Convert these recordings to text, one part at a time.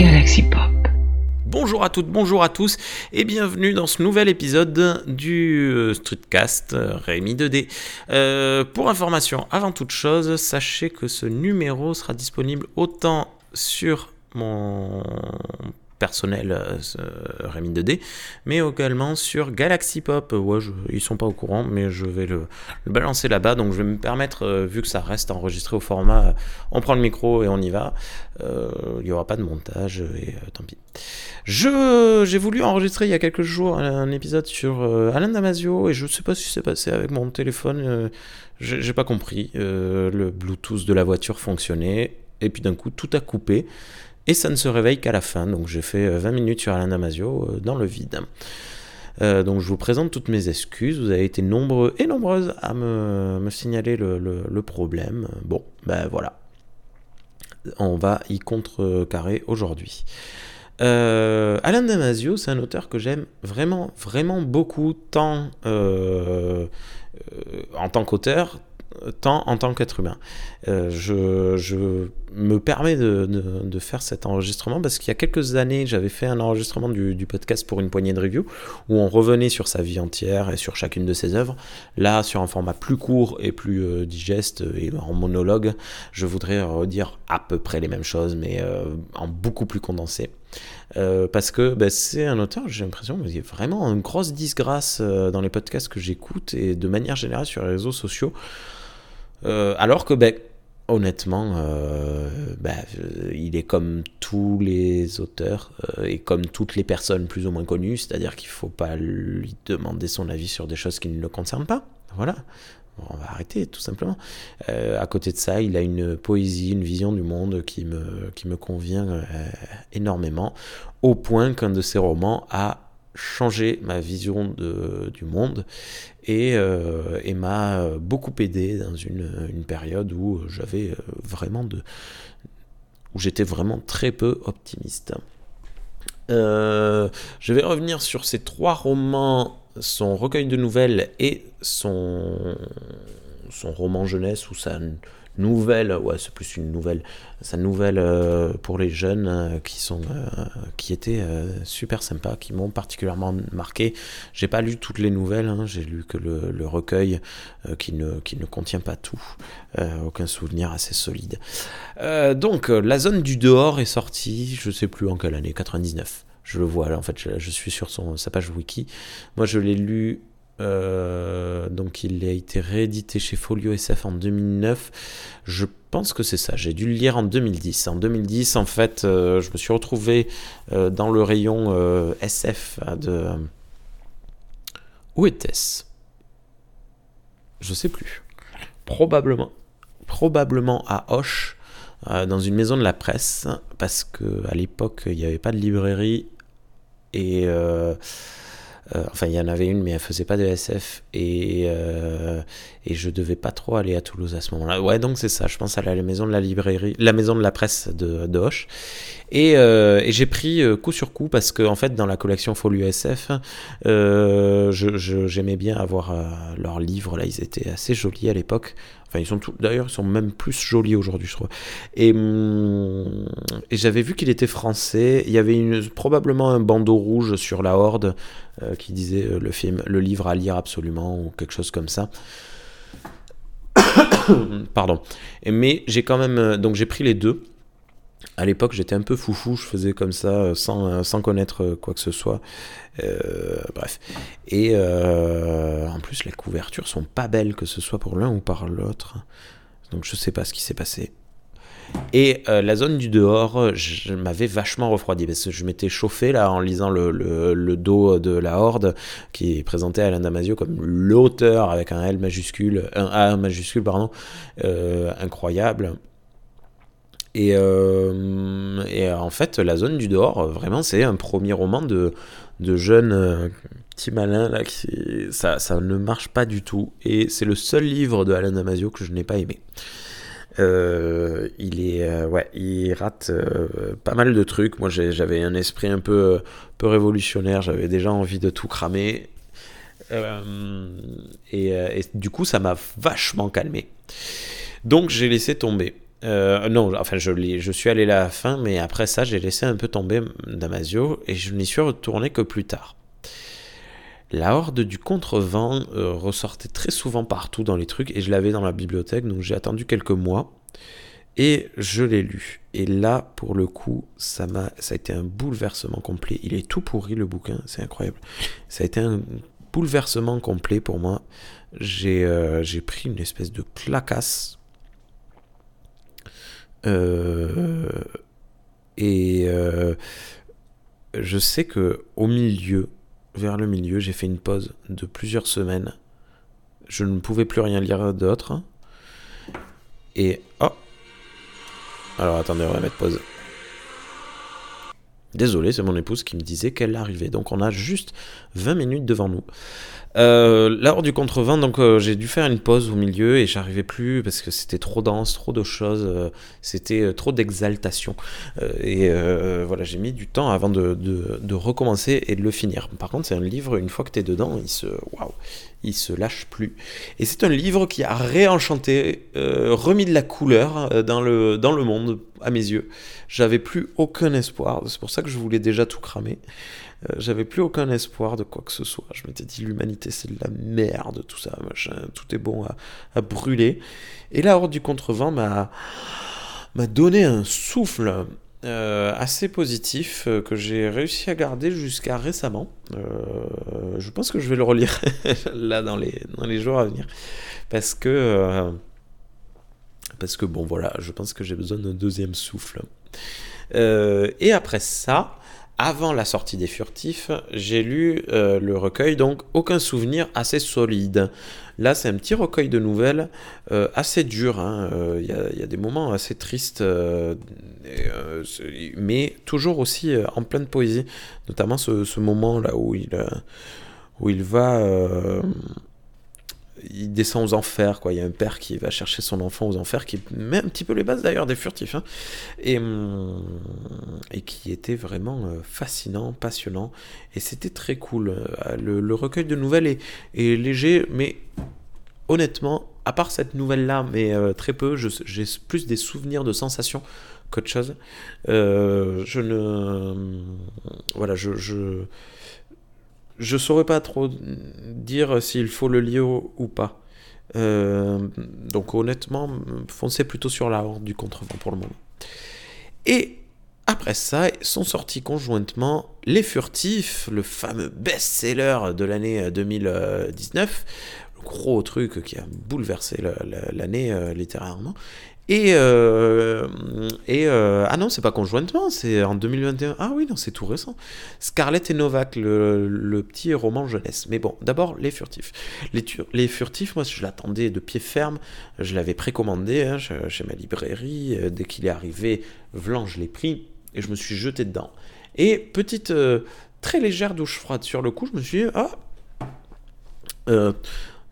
Galaxy Pop. Bonjour à toutes, bonjour à tous et bienvenue dans ce nouvel épisode du euh, Streetcast euh, Rémi 2D. Euh, pour information, avant toute chose, sachez que ce numéro sera disponible autant sur mon personnel euh, Rémi 2D, mais également sur Galaxy Pop. Ouais, ils sont pas au courant, mais je vais le, balancer là-bas. Donc je vais me permettre, euh, vu que ça reste enregistré au format, euh, on prend le micro et on y va. Il n'y aura pas de montage et tant pis. Je, j'ai voulu enregistrer il y a quelques jours un, épisode sur Alain Damasio et je ne sais pas ce qui s'est passé avec mon téléphone. j'ai pas compris. le Bluetooth de la voiture fonctionnait et puis d'un coup tout a coupé et ça ne se réveille qu'à la fin. Donc j'ai fait 20 euh, minutes sur Alain Damasio euh, dans le vide. Euh, donc je vous présente toutes mes excuses. Vous avez été nombreux et nombreuses à me, signaler le, problème. Bon, ben voilà. On va y contrecarrer aujourd'hui. Alain Damasio, c'est un auteur que j'aime vraiment, vraiment beaucoup, tant en tant qu'auteur, tant en tant qu'être humain. Euh, je, me permets de, faire cet enregistrement parce qu'il y a quelques années, j'avais fait un enregistrement du, podcast pour une poignée de review où on revenait sur sa vie entière et sur chacune de ses œuvres. Là, sur un format plus court et plus euh, digeste et en monologue, je voudrais redire à peu près les mêmes choses, mais euh, en beaucoup plus condensé. parce que ben, c'est un auteur, j'ai l'impression qu'il y a vraiment une grosse disgrâce dans les podcasts que j'écoute et de manière générale sur les réseaux sociaux. Euh, alors que, ben, honnêtement, euh, euh, il est comme tous les auteurs et comme toutes les personnes plus ou moins connues, c'est-à-dire qu'il ne faut pas lui demander son avis sur des choses qui ne le concernent pas. Voilà. On va arrêter, tout simplement. à côté de ça, il a une poésie, une vision du monde qui me, qui me convient énormément, au point qu'un de ses romans a changé ma vision de, du monde et, euh, et m'a beaucoup aidé dans une, une période où j'avais vraiment de où j'étais vraiment très peu optimiste. Euh, je vais revenir sur ces trois romans, son recueil de nouvelles et son, son roman jeunesse ou sa nouvelle, ouais, c'est plus une nouvelle, sa nouvelle euh, pour les jeunes euh, qui sont, euh, qui étaient super sympas, qui m'ont particulièrement marqué. J'ai pas lu toutes les nouvelles, hein, j'ai lu que le, recueil qui ne, qui ne contient pas tout, aucun souvenir assez solide. donc, la zone du dehors est sortie, je sais plus en quelle année, 99 je le vois là, en fait, je, je, suis sur son, sa page wiki. Moi, je l'ai lu euh, donc il a été réédité chez Folio SF en 2009. Je pense que c'est ça. J'ai dû le lire en 2010. En 2010, en fait, euh, je me suis retrouvé euh, dans le rayon SF de... Où était-ce? Je sais plus. Probablement. Probablement à Hoche, dans une maison de la presse, parce que à l'époque, il n'y avait pas de librairie et euh, enfin, il y en avait une, mais elle faisait pas de SF et, euh, et je devais pas trop aller à Toulouse à ce moment-là. Ouais, donc c'est ça. Je pense à la maison de la librairie, la maison de la presse de, de Hoche. Et, euh, et j'ai pris coup sur coup parce que fait, dans la collection Folio SF, j'aimais bien avoir leurs livres. Là, ils étaient assez jolis à l'époque. Enfin, ils sont d'ailleurs, ils sont même plus jolis aujourd'hui, je trouve. Et, et j'avais vu qu'il était français. Il y avait probablement un bandeau rouge sur la Horde euh, qui disait euh, le film, le livre à lire absolument ou quelque chose comme ça. Pardon. mais j'ai quand même, euh, donc j'ai pris les deux. À l'époque, j'étais un peu foufou, je faisais comme ça sans, sans connaître quoi que ce soit. bref. Et en plus, les couvertures sont pas belles, que ce soit pour l'un ou par l'autre. Donc je sais pas ce qui s'est passé. Et euh, la zone du dehors, je m'avais vachement refroidi parce que je m'étais chauffé là en lisant le, le, dos de la Horde qui présentait Alain Damasio comme l'auteur avec un L majuscule, un A majuscule, pardon, euh, incroyable. Et, euh, et, en fait, la zone du dehors, vraiment, c'est un premier roman de, de jeunes petits malins là, qui, ça, ça ne marche pas du tout. Et c'est le seul livre de Alain Damasio que je n'ai pas aimé. Euh, il est, euh, ouais, il rate euh, pas mal de trucs. Moi, j'avais un esprit un peu, peu révolutionnaire. J'avais déjà envie de tout cramer. Et, du coup, ça m'a vachement calmé. Donc, j'ai laissé tomber. Non, enfin je, je suis allé à la fin, mais après ça j'ai laissé un peu tomber Damasio et je n'y suis retourné que plus tard. La horde du contrevent ressortait très souvent partout dans les trucs et je l'avais dans la bibliothèque, donc j'ai attendu quelques mois et je l'ai lu. Et là, pour le coup, ça m'a, a été un bouleversement complet. Il est tout pourri le bouquin, c'est incroyable. Ça a été un bouleversement complet pour moi. J'ai, euh, pris une espèce de clacasse. Euh, et euh, je sais que au milieu, vers le milieu, j'ai fait une pause de plusieurs semaines. Je ne pouvais plus rien lire d'autre. Et oh, alors attendez, on va mettre pause. Désolé, c'est mon épouse qui me disait qu'elle arrivait. Donc on a juste 20 minutes devant nous. Euh, L'heure du contrevent, donc euh, j'ai dû faire une pause au milieu et j'arrivais plus parce que c'était trop dense, trop de choses, euh, c'était euh, trop d'exaltation. et voilà, j'ai mis du temps avant de, recommencer et de le finir. Par contre, c'est un livre, une fois que tu es dedans, il se, il se lâche plus. Et c'est un livre qui a réenchanté, remis de la couleur dans le, dans le monde à mes yeux. J'avais plus aucun espoir, c'est pour ça que je voulais déjà tout cramer. Euh, j'avais plus aucun espoir de quoi que ce soit. Je m'étais dit, l'humanité, c'est de la merde, tout ça, machin, tout est bon à, brûler. Et la Horde du Contrevent m'a, donné un souffle euh, assez positif euh, que j'ai réussi à garder jusqu'à récemment. je pense que je vais le relire là dans les, dans les jours à venir. Parce que, parce que bon, voilà, je pense que j'ai besoin d'un deuxième souffle. et après ça, avant la sortie des Furtifs, j'ai lu euh, le recueil, donc aucun souvenir assez solide. Là, c'est un petit recueil de nouvelles euh, assez dur. Il hein. euh, y, a des moments assez tristes, mais toujours aussi en pleine poésie. Notamment ce, ce moment là où il, où il va il descend aux enfers, quoi. Il y a un père qui va chercher son enfant aux enfers, qui met un petit peu les bases d'ailleurs des furtifs, hein. et, hum, et qui était vraiment euh, fascinant, passionnant, et c'était très cool. Euh, le, recueil de nouvelles est, léger, mais honnêtement, à part cette nouvelle-là, mais euh, très peu, j'ai plus des souvenirs de sensations qu'autre chose. je ne. Voilà, je, je je saurais pas trop dire s'il faut le lire ou pas. Euh, donc honnêtement, foncez plutôt sur la horde du contrevent pour le moment. Et après ça, sont sortis conjointement Les Furtifs, le fameux best-seller de l'année 2019, le gros truc qui a bouleversé l'année euh, littérairement, et, euh, et euh, ah non, c'est pas conjointement, c'est en 2021. Ah oui, non, c'est tout récent. Scarlett et Novak, le, petit roman jeunesse. Mais bon, d'abord, Les Furtifs. Les, les Furtifs, moi, je l'attendais de pied ferme. Je l'avais précommandé hein, chez, ma librairie. Dès qu'il est arrivé, Vlan, je l'ai pris et je me suis jeté dedans. Et petite, très légère douche froide sur le coup, je me suis dit, ah,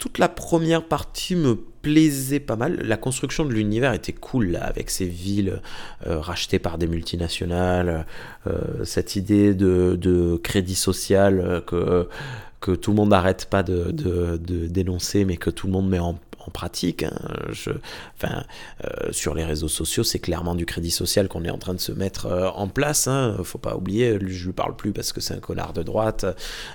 toute la première partie me plaisait pas mal. La construction de l'univers était cool, là, avec ces villes euh, rachetées par des multinationales, euh, cette idée de, crédit social euh, que, tout le monde n'arrête pas de, de, dénoncer, mais que tout le monde met en en pratique. Hein. Euh, sur les réseaux sociaux, c'est clairement du crédit social qu'on est en train de se mettre euh, en place. Hein. Faut pas oublier, je lui parle plus parce que c'est un connard de droite.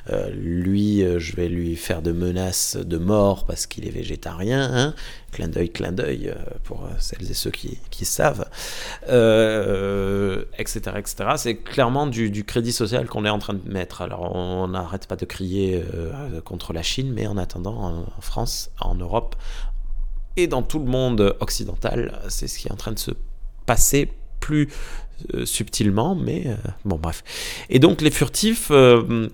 Euh, lui, je vais lui faire de menaces de mort parce qu'il est végétarien. Hein clin d'œil, clin d'œil, pour celles et ceux qui, savent, etc. etc. C'est clairement du, crédit social qu'on est en train de mettre. Alors on n'arrête pas de crier contre la Chine, mais en attendant, en France, en Europe et dans tout le monde occidental, c'est ce qui est en train de se passer. Plus subtilement, mais euh, bon bref. Et donc les furtifs, euh,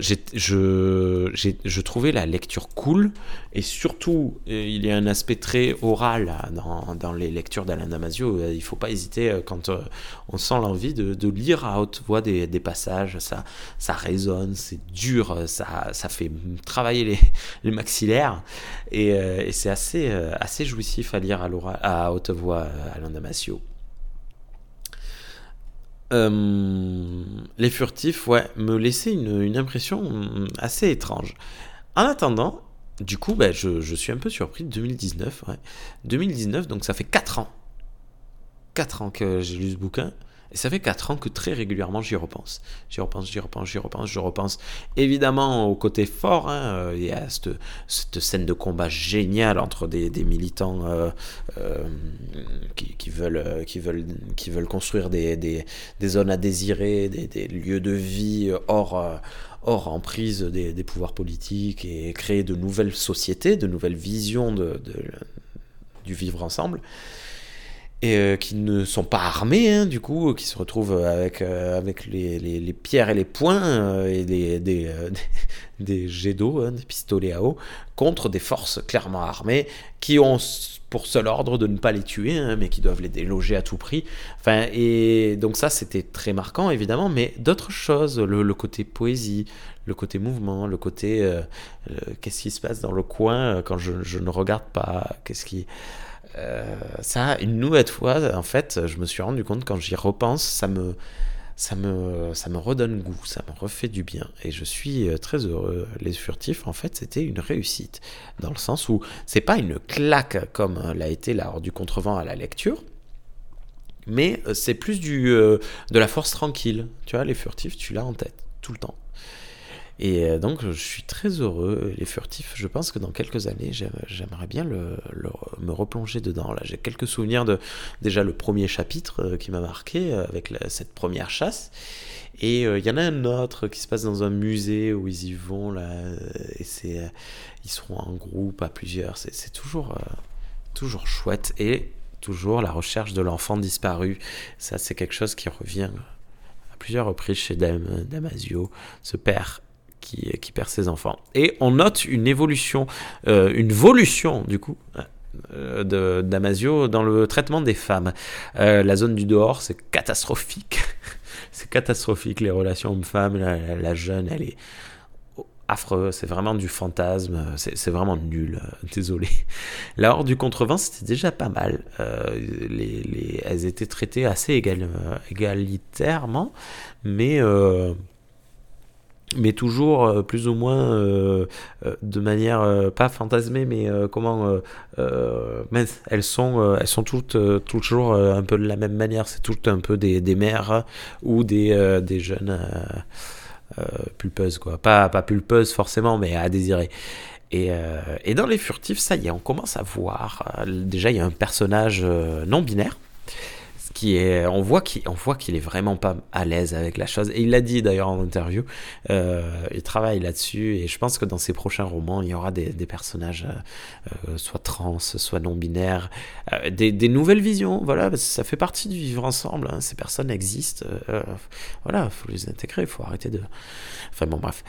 je, je trouvais la lecture cool, et surtout il y a un aspect très oral dans, dans les lectures d'Alain Damasio, il faut pas hésiter quand on sent l'envie de, lire à haute voix des, des, passages, ça, ça résonne, c'est dur, ça, ça fait travailler les, les maxillaires, et, et c'est assez, assez jouissif à lire à, à haute voix Alain Damasio. Euh, les furtifs, ouais, me laissaient une, impression assez étrange. En attendant, du coup, je, je, suis un peu surpris. 2019, ouais. 2019, donc ça fait 4 ans. 4 ans que j'ai lu ce bouquin. Et ça fait 4 ans que très régulièrement j'y repense. J'y repense, j'y repense, j'y repense, je repense évidemment au côté fort. Hein, il y a cette, scène de combat géniale entre des, militants euh, euh, qui, veulent, construire des, zones à désirer, des, lieux de vie hors, emprise des, pouvoirs politiques et créer de nouvelles sociétés, de nouvelles visions du vivre ensemble et euh, qui ne sont pas armés, hein, du coup, qui se retrouvent avec, euh, avec les, les, pierres et les poings euh, et des, des, des jets d'eau, hein, des pistolets à eau, contre des forces clairement armées qui ont pour seul ordre de ne pas les tuer, hein, mais qui doivent les déloger à tout prix. Enfin, et donc ça, c'était très marquant, évidemment, mais d'autres choses, le, le, côté poésie, le côté mouvement, le côté qu'est-ce qui se passe dans le coin quand je, je ne regarde pas, qu'est-ce qui euh, ça, une nouvelle fois, en fait, je me suis rendu compte quand j'y repense, ça me, ça me, redonne goût, ça me refait du bien. Et je suis euh, très heureux. Les furtifs, en fait, c'était une réussite. Dans le sens où c'est pas une claque comme l'a été lors du contrevent à la lecture. Mais euh, c'est plus du, de la force tranquille. Tu vois, les furtifs, tu l'as en tête, tout le temps. Et euh, donc, je suis très heureux. Les furtifs, je pense que dans quelques années, j'aimerais bien me replonger dedans. J'ai quelques souvenirs de déjà le premier chapitre euh, qui m'a marqué euh, avec cette première chasse. Et il y en a un autre qui se passe dans un musée où ils y vont là, et c'est ils seront en groupe à plusieurs. C'est toujours toujours chouette et toujours la recherche de l'enfant disparu. Ça, c'est quelque chose qui revient à plusieurs reprises chez Damasio, ce père qui, perd ses enfants. Et on note une évolution, euh, une volution du coup. Euh, de Damasio dans le traitement des femmes. Euh, la zone du dehors, c'est catastrophique. c'est catastrophique, les relations hommes-femmes. La, jeune, elle est affreux, c'est vraiment du fantasme, c'est vraiment nul, désolé. La horde du contrevent, c'était déjà pas mal. les, les, elles étaient traitées assez égal, égalitairement, mais mais toujours euh, plus ou moins euh, euh, de manière pas fantasmée mais comment elles sont elles sont toutes toujours un peu de la même manière. C'est toutes un peu des, des mères ou des, des jeunes pulpeuses quoi. Pas pas pulpeuses forcément mais à désirer. Et, et, dans les furtifs ça y est on commence à voir déjà il y a un personnage non binaire on voit qu'il, on voit qu'il est vraiment pas à l'aise avec la chose. Et il l'a dit d'ailleurs en interview. Euh, il travaille là-dessus et je pense que dans ses prochains romans, il y aura des, personnages euh, euh soit trans, soit non binaires, des, nouvelles visions. Voilà, ça fait partie du vivre ensemble. Hein. Ces personnes existent. Voilà, faut les intégrer. Faut arrêter de. Enfin bon, bref.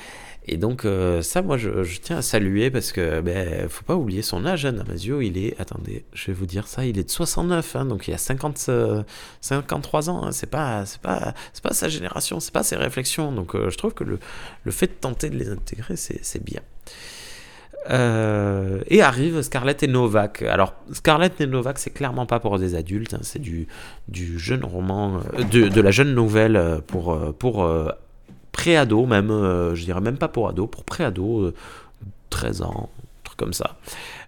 Et donc euh, ça, moi, je, tiens à saluer parce que ben, faut pas oublier son âge. Hein, Damasio, il est, attendez, je vais vous dire ça, il est de 69, hein, donc il a 50, 53 ans. Hein, c'est pas, c'est pas, c'est pas sa génération, c'est pas ses réflexions. Donc euh, je trouve que le, le, fait de tenter de les intégrer, c'est bien. Euh, et arrive Scarlett et Novak. Alors, Scarlett et Novak, c'est clairement pas pour des adultes, c'est du, du jeune roman, de, de, la jeune nouvelle pour, pour pré-ado, même, euh, je dirais même pas pour ado, pour pré-ado, 13 euh, ans, truc comme ça.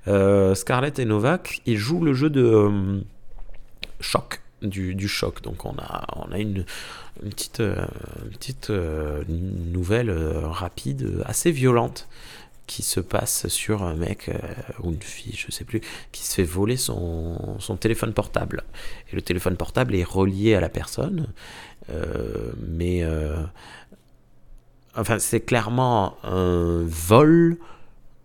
Euh, Scarlett et Novak, ils jouent le jeu de choc, du, choc. Donc on a, on a une, petite, petite nouvelle rapide, assez violente qui se passe sur un mec ou une fille, je sais plus, qui se fait voler son, son téléphone portable. Et le téléphone portable est relié à la personne, mais Enfin, c'est clairement un vol,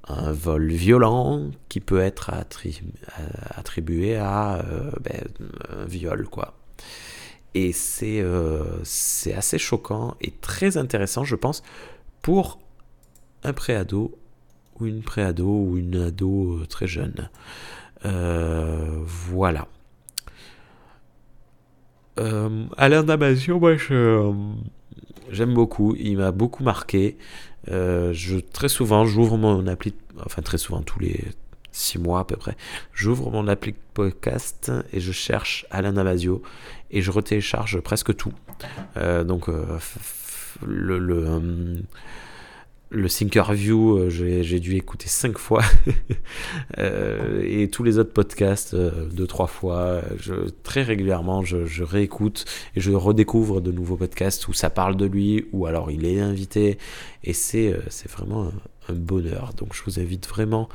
un vol violent qui peut être attribué à euh, ben, un viol, quoi. Et c'est euh, c'est assez choquant et très intéressant, je pense, pour un préado ou une préado ou une ado euh, très jeune. voilà. Alain Damasio, moi je J'aime beaucoup, il m'a beaucoup marqué. Euh, je, très souvent, j'ouvre mon appli, enfin très souvent, tous les six mois à peu près, j'ouvre mon appli podcast et je cherche Alain Damasio et je retélécharge presque tout. Euh, donc, euh, le le Thinkerview, euh, j'ai dû écouter cinq fois. Euh, et tous les autres podcasts, euh, deux, trois fois. Très régulièrement, je, réécoute et je redécouvre de nouveaux podcasts où ça parle de lui, ou alors il est invité. Et c'est vraiment un, bonheur. Donc je vous invite vraiment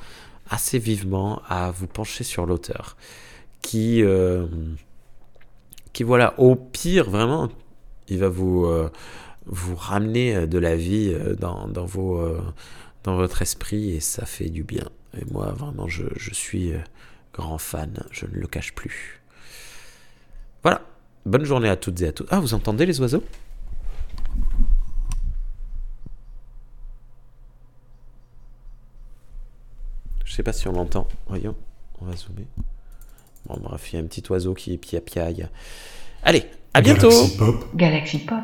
assez vivement à vous pencher sur l'auteur. Qui, qui, voilà, au pire, vraiment, il va vous vous ramenez euh, de la vie euh, dans, dans, vos, euh, dans votre esprit et ça fait du bien. Et moi, vraiment, je, je suis grand fan, je ne le cache plus. Voilà, bonne journée à toutes et à tous. Ah, vous entendez les oiseaux? Je sais pas si on l'entend. Voyons, on va zoomer. Bon, bref, il y a un petit oiseau qui pia piaille. Allez, à bientôt Galaxy Pop. Galaxy Pop.